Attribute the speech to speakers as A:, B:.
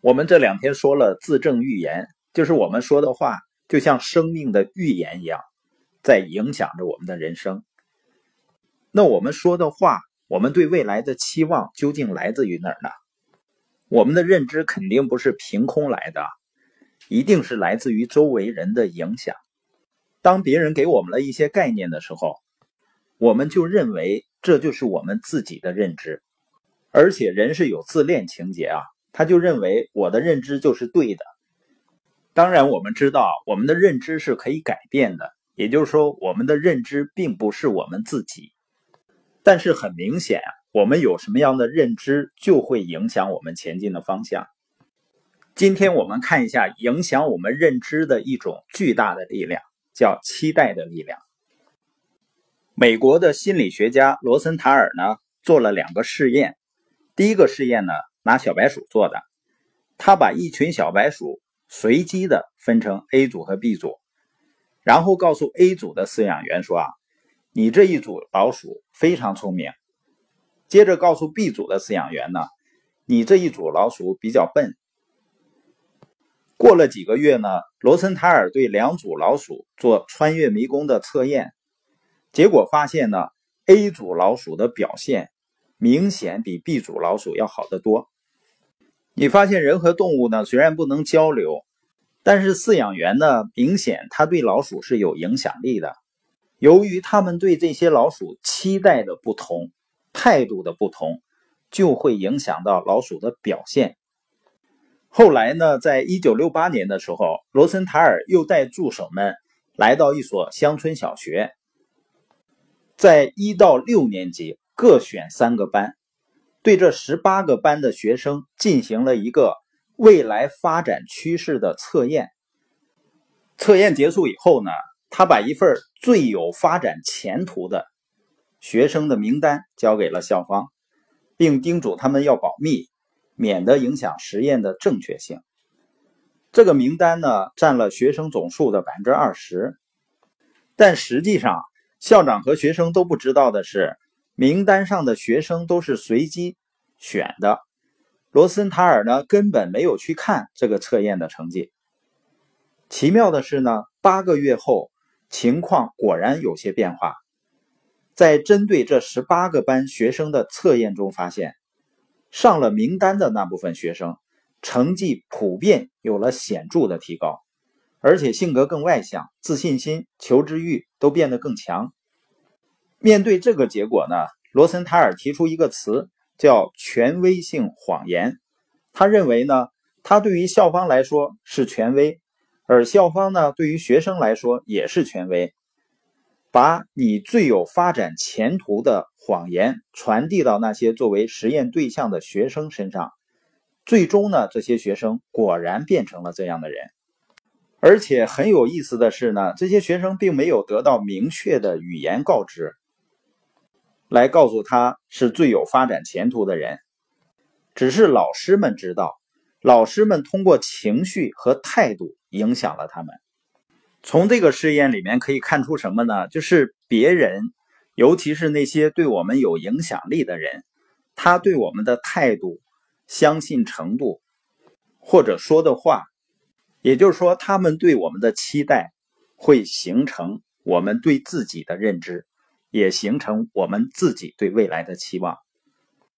A: 我们这两天说了自证预言，就是我们说的话就像生命的预言一样，在影响着我们的人生。那我们说的话，我们对未来的期望究竟来自于哪儿呢？我们的认知肯定不是凭空来的，一定是来自于周围人的影响。当别人给我们了一些概念的时候，我们就认为这就是我们自己的认知，而且人是有自恋情节啊。他就认为我的认知就是对的。当然，我们知道我们的认知是可以改变的，也就是说，我们的认知并不是我们自己。但是很明显，我们有什么样的认知，就会影响我们前进的方向。今天我们看一下影响我们认知的一种巨大的力量，叫期待的力量。美国的心理学家罗森塔尔呢做了两个试验，第一个试验呢。拿小白鼠做的，他把一群小白鼠随机的分成 A 组和 B 组，然后告诉 A 组的饲养员说：“啊，你这一组老鼠非常聪明。”接着告诉 B 组的饲养员呢：“你这一组老鼠比较笨。”过了几个月呢，罗森塔尔对两组老鼠做穿越迷宫的测验，结果发现呢，A 组老鼠的表现明显比 B 组老鼠要好得多。你发现人和动物呢，虽然不能交流，但是饲养员呢，明显他对老鼠是有影响力的。由于他们对这些老鼠期待的不同、态度的不同，就会影响到老鼠的表现。后来呢，在一九六八年的时候，罗森塔尔又带助手们来到一所乡村小学，在一到六年级各选三个班。对这十八个班的学生进行了一个未来发展趋势的测验。测验结束以后呢，他把一份最有发展前途的学生的名单交给了校方，并叮嘱他们要保密，免得影响实验的正确性。这个名单呢，占了学生总数的百分之二十。但实际上，校长和学生都不知道的是。名单上的学生都是随机选的，罗森塔尔呢根本没有去看这个测验的成绩。奇妙的是呢，八个月后情况果然有些变化，在针对这十八个班学生的测验中发现，上了名单的那部分学生成绩普遍有了显著的提高，而且性格更外向，自信心、求知欲都变得更强。面对这个结果呢，罗森塔尔提出一个词叫权威性谎言。他认为呢，他对于校方来说是权威，而校方呢对于学生来说也是权威。把你最有发展前途的谎言传递到那些作为实验对象的学生身上，最终呢，这些学生果然变成了这样的人。而且很有意思的是呢，这些学生并没有得到明确的语言告知。来告诉他是最有发展前途的人，只是老师们知道，老师们通过情绪和态度影响了他们。从这个试验里面可以看出什么呢？就是别人，尤其是那些对我们有影响力的人，他对我们的态度、相信程度，或者说的话，也就是说，他们对我们的期待，会形成我们对自己的认知。也形成我们自己对未来的期望。